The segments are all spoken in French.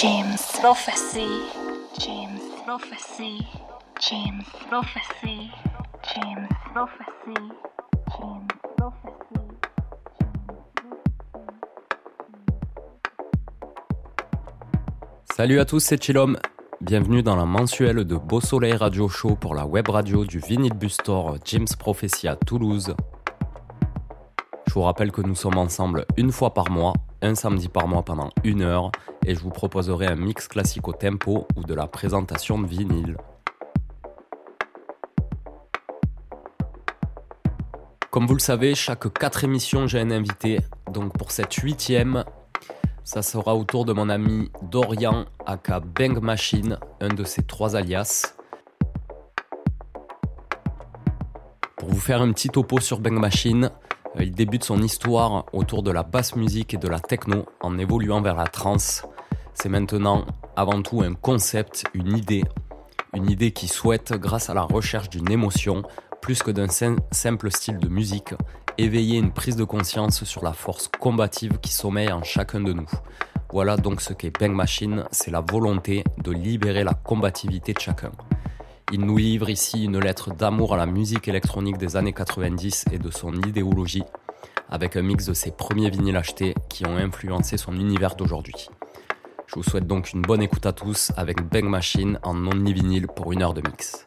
James Prophecy. James Prophecy. James Prophecy. James Prophecy. James Prophecy. Salut à tous, c'est Chilom. Bienvenue dans la mensuelle de Beau Soleil Radio Show pour la web radio du Vinyl Bus Store James Prophecy à Toulouse. Je vous rappelle que nous sommes ensemble une fois par mois, un samedi par mois pendant une heure, et je vous proposerai un mix classique au tempo ou de la présentation de vinyle. Comme vous le savez, chaque 4 émissions, j'ai un invité. Donc pour cette huitième, ça sera autour de mon ami Dorian, aka Bang Machine, un de ses trois alias. Pour vous faire un petit topo sur Bang Machine, il débute son histoire autour de la basse musique et de la techno en évoluant vers la trance. C'est maintenant avant tout un concept, une idée. Une idée qui souhaite, grâce à la recherche d'une émotion, plus que d'un simple style de musique, éveiller une prise de conscience sur la force combative qui sommeille en chacun de nous. Voilà donc ce qu'est Bang Machine, c'est la volonté de libérer la combativité de chacun. Il nous livre ici une lettre d'amour à la musique électronique des années 90 et de son idéologie, avec un mix de ses premiers vinyles achetés qui ont influencé son univers d'aujourd'hui. Je vous souhaite donc une bonne écoute à tous avec Bang Machine en non-vinyle pour une heure de mix.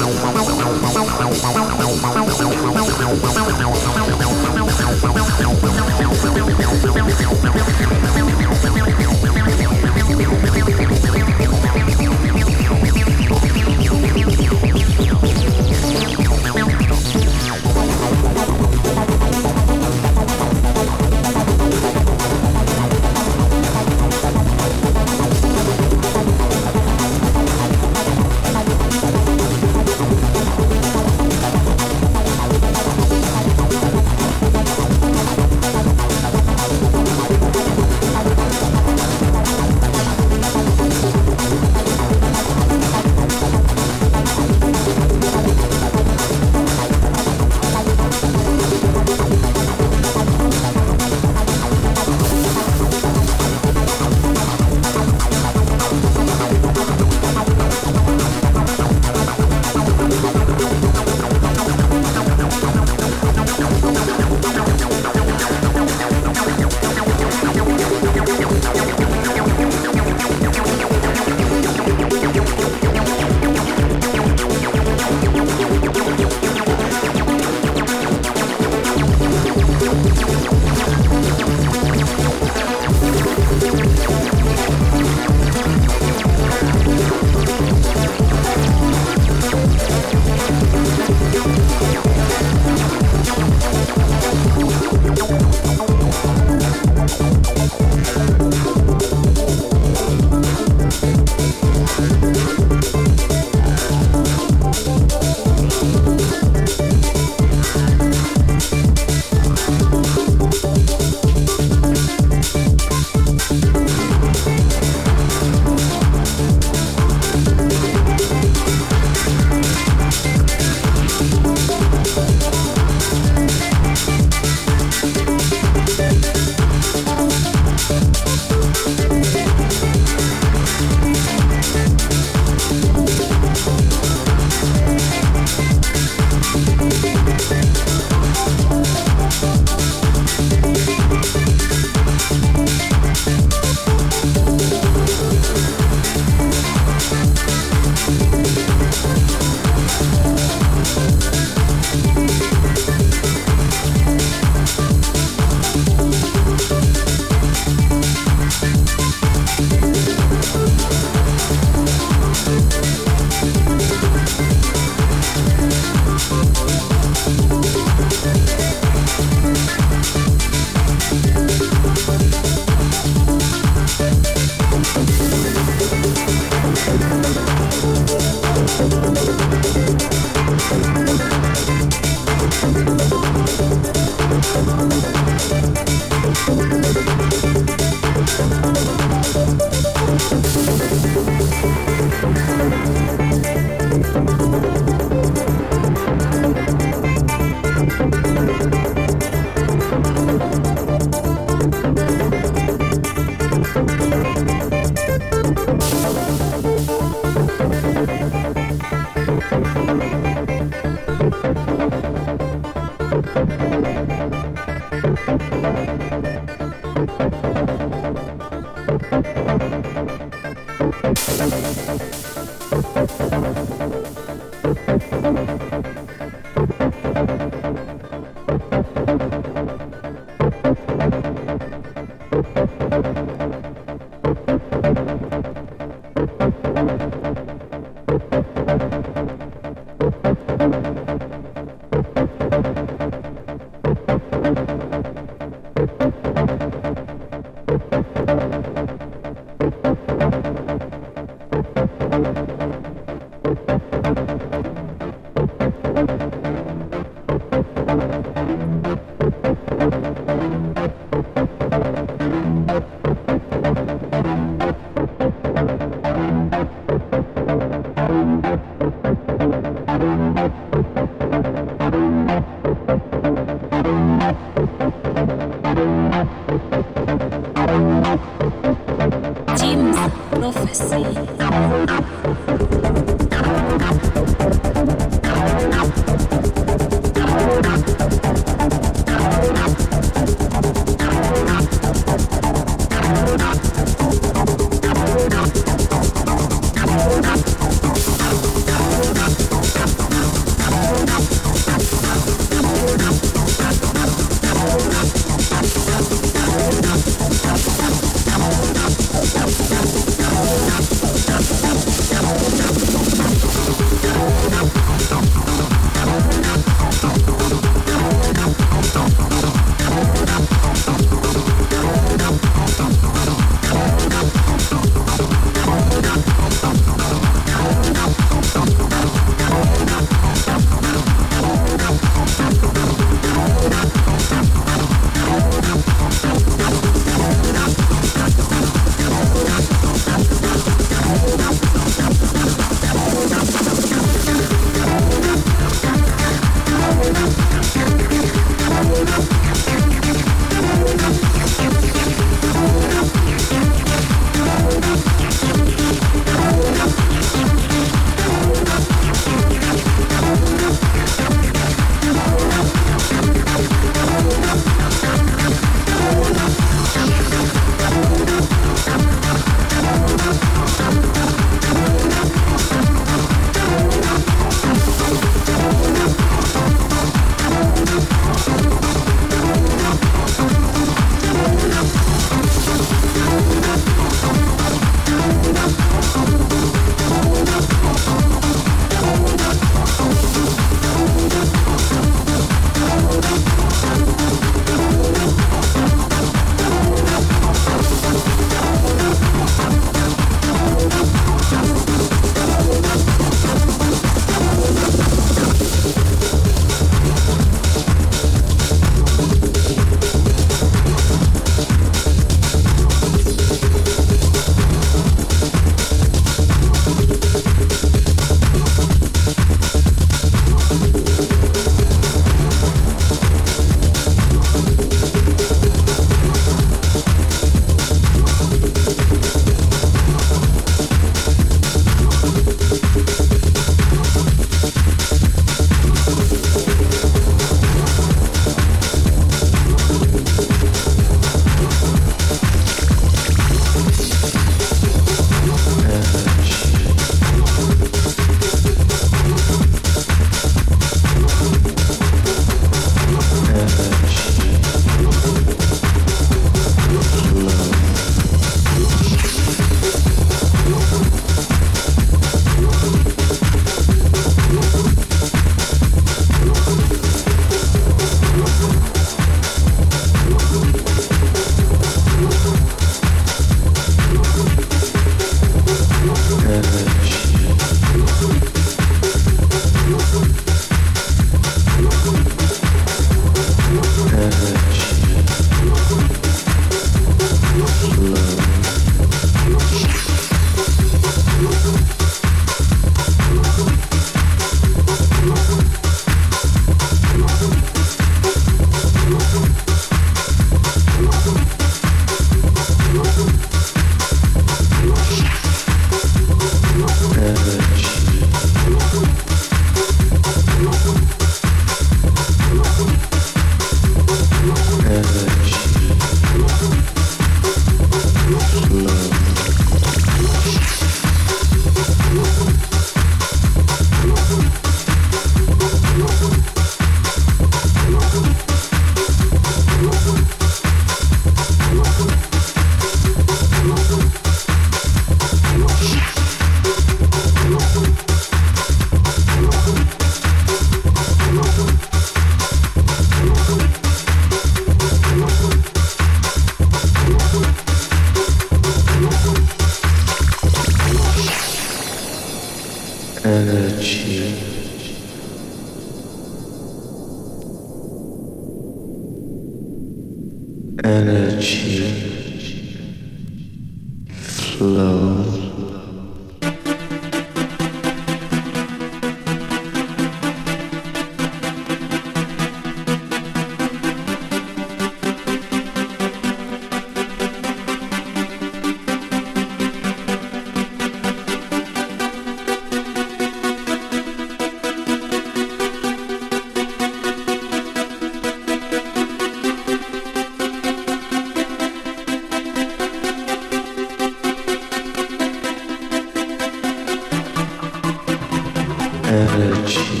energy.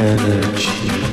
energy.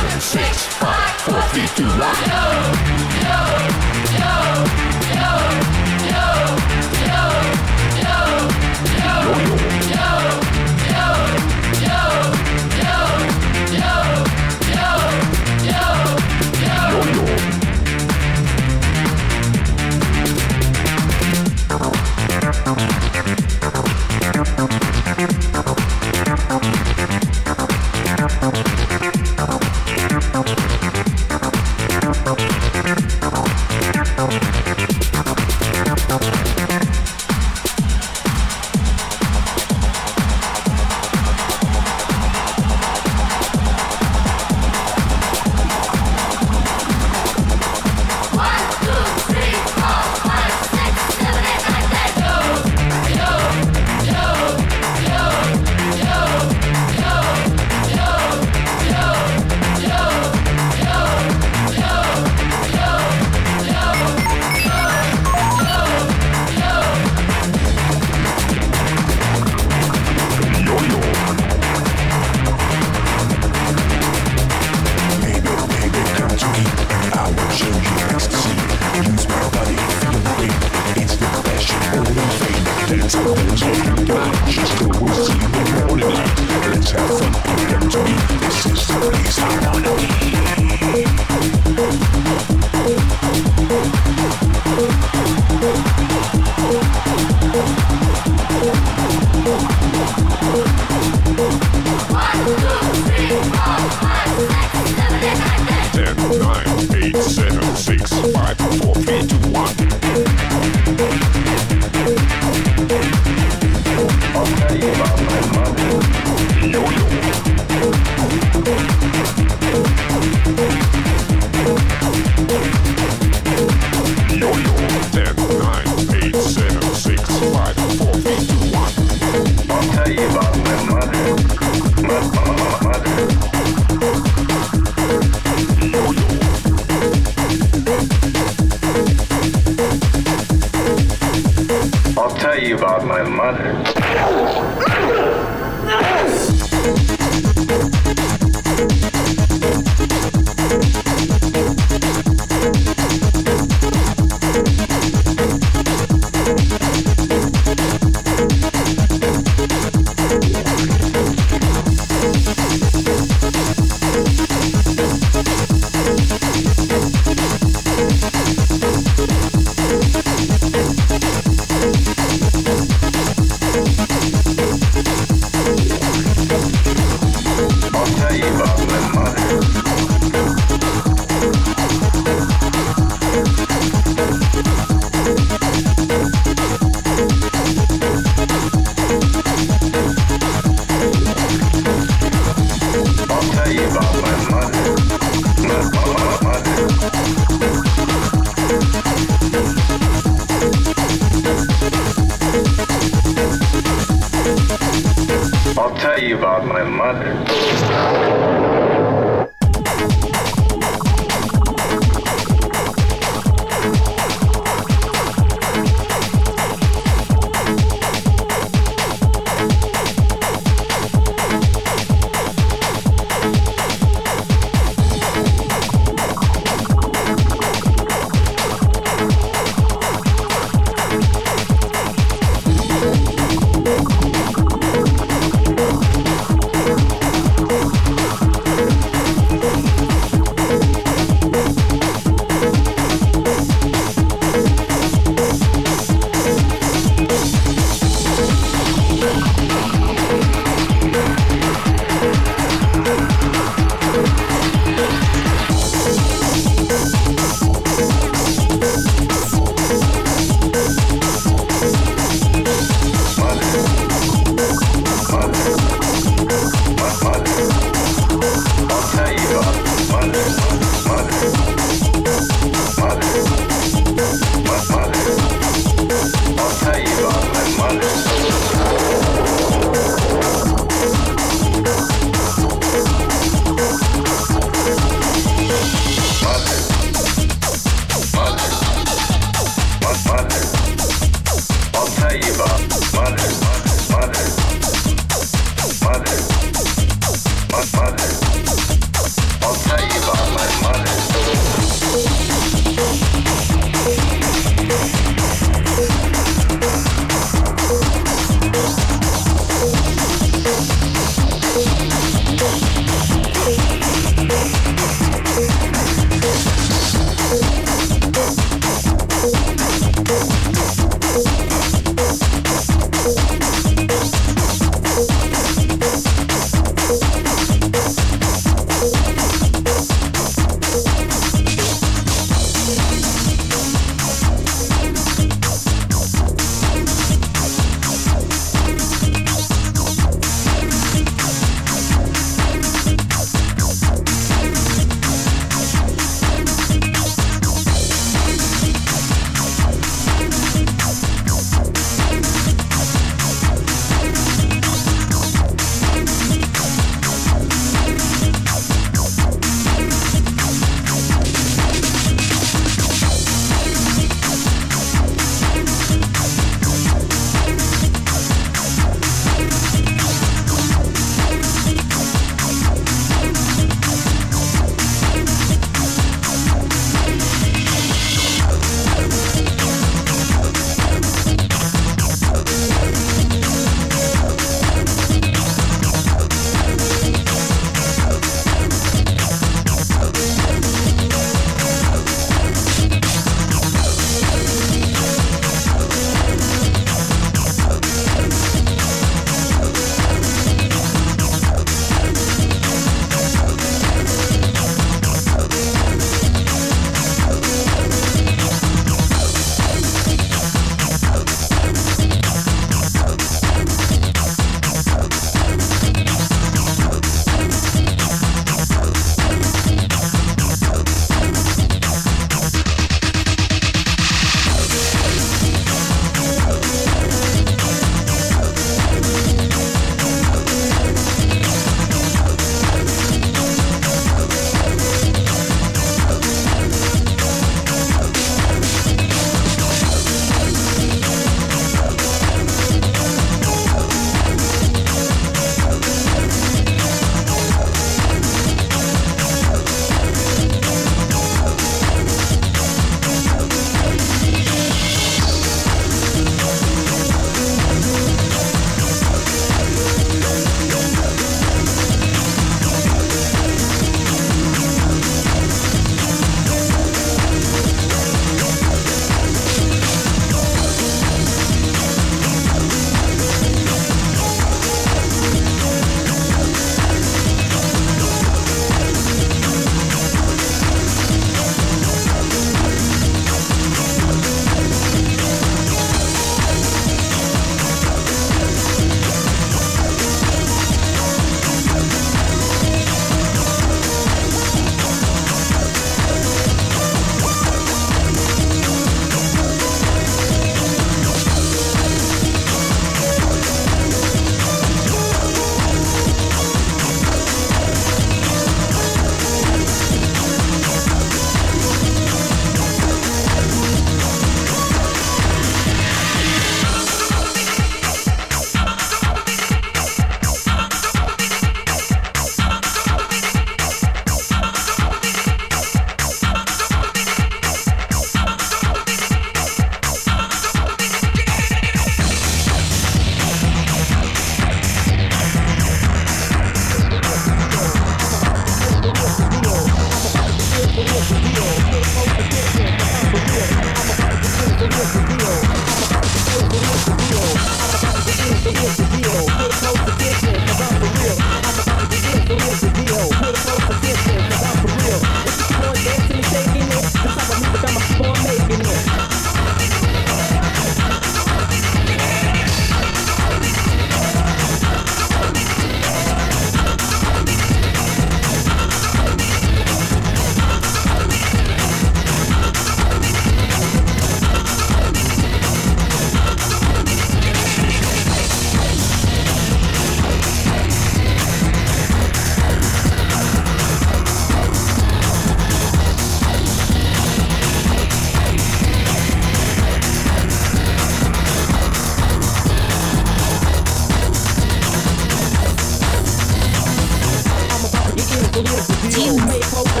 Who made poker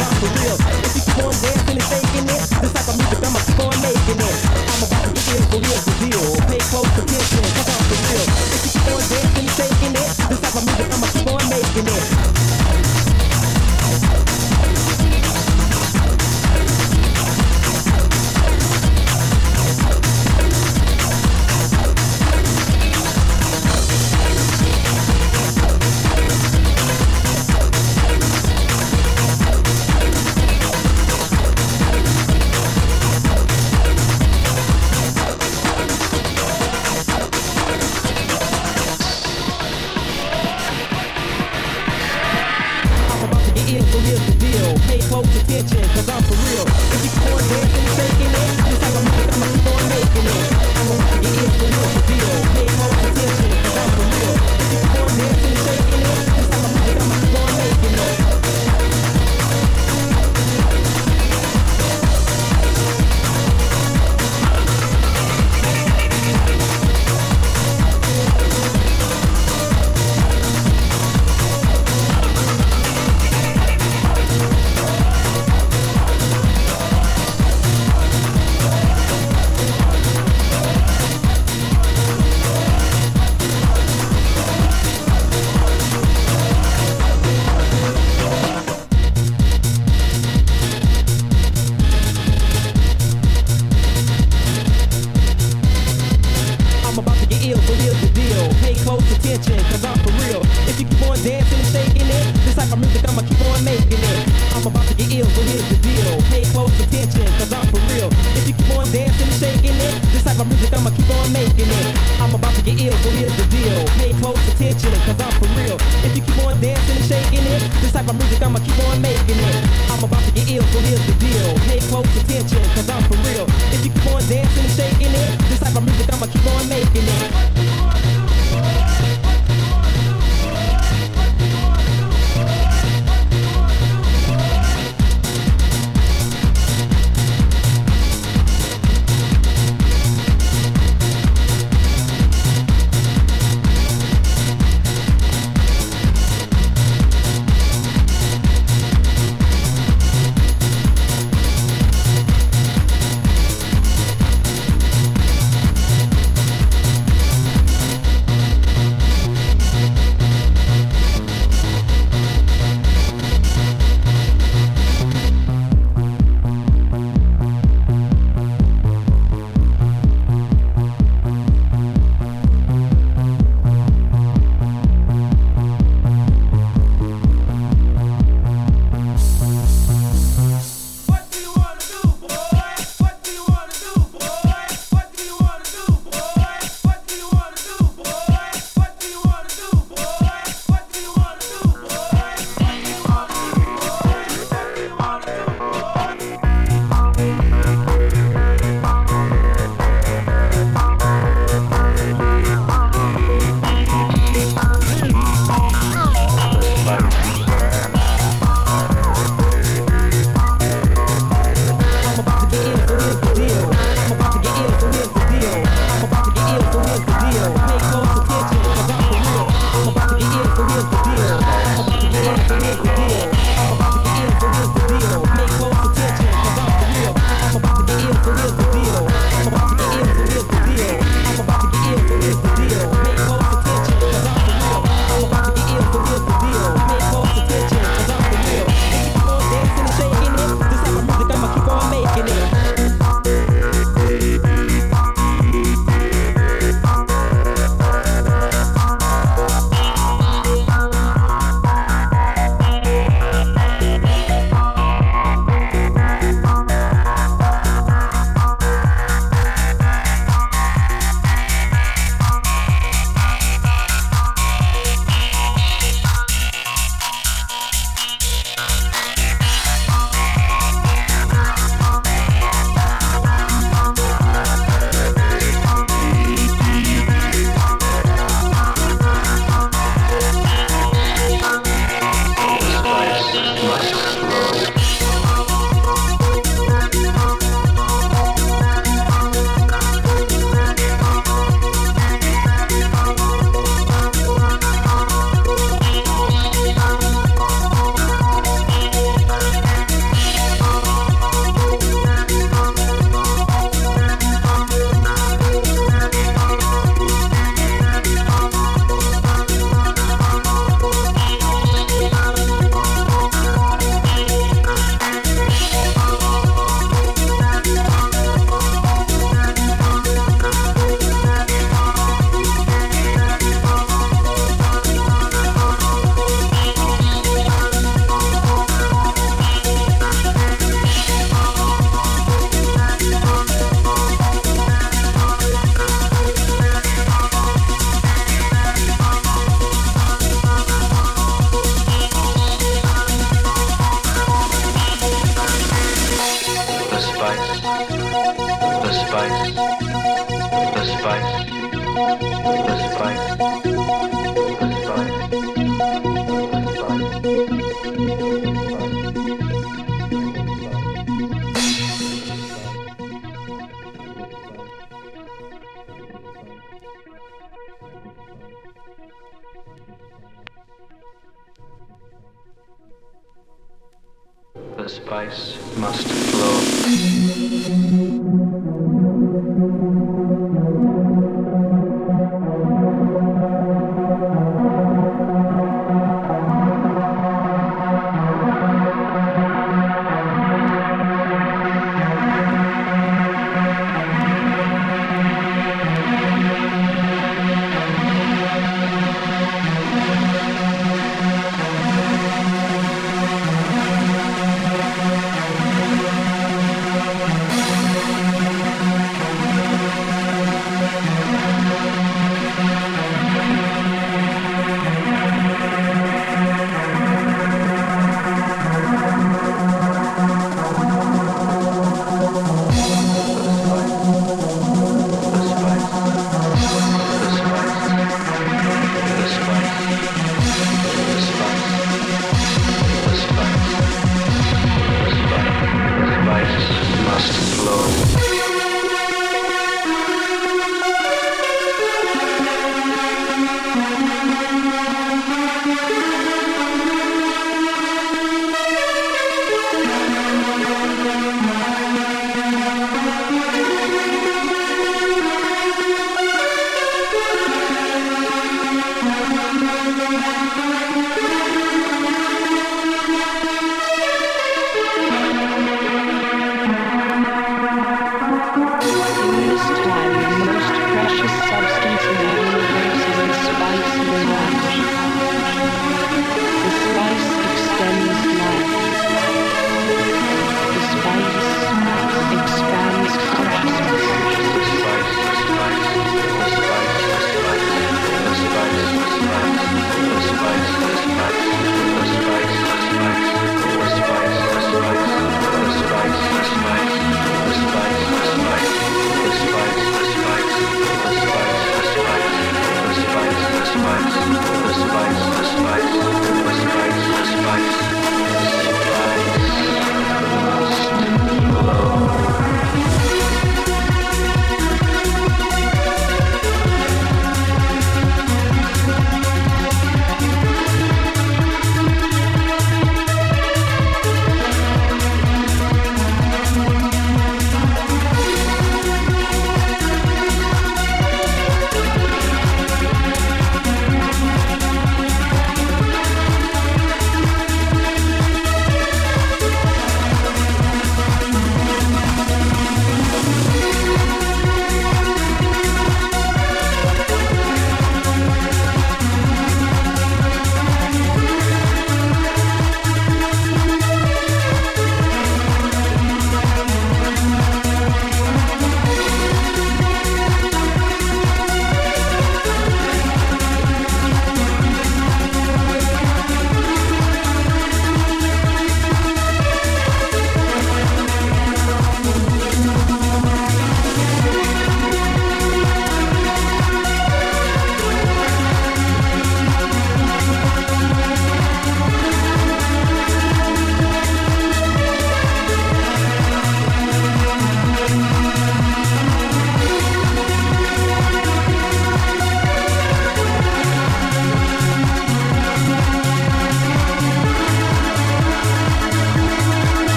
i'm for real. making it. I'm about to get ill, so here's the deal. Pay close attention, cause I'm for real. If you keep on dancing and shaking it, this type of music, I'ma keep on making it. I'm about to get ill, so here's the deal. Pay close attention, cause I'm for real. If you keep on dancing and shaking it, this type of music, I'ma keep on making it.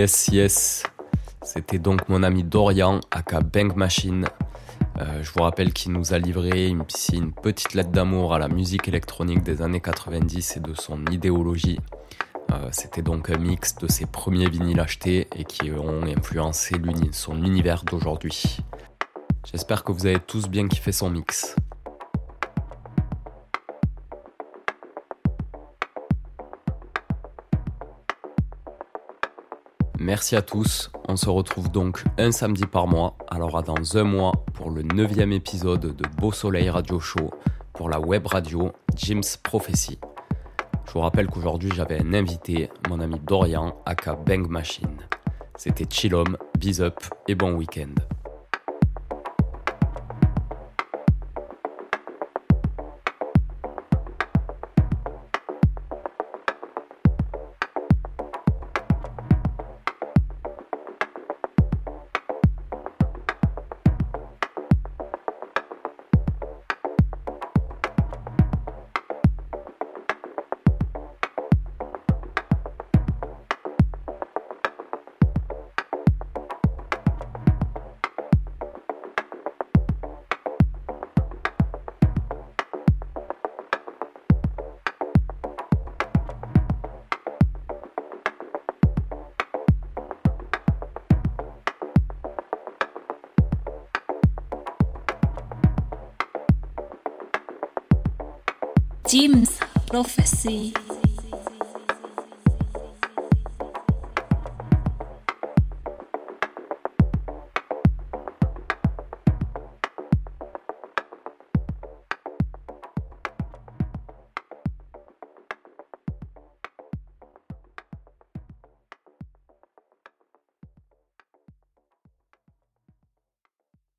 Yes, yes. C'était donc mon ami Dorian, aka Bang Machine. Euh, je vous rappelle qu'il nous a livré une, une petite lettre d'amour à la musique électronique des années 90 et de son idéologie. Euh, c'était donc un mix de ses premiers vinyles achetés et qui ont influencé son univers d'aujourd'hui. J'espère que vous avez tous bien kiffé son mix. Merci à tous, on se retrouve donc un samedi par mois, alors dans un mois pour le neuvième épisode de Beau Soleil Radio Show pour la web radio Jim's Prophecy. Je vous rappelle qu'aujourd'hui j'avais un invité, mon ami Dorian, aka Bang Machine. C'était Chillom, Biz Up et bon week-end.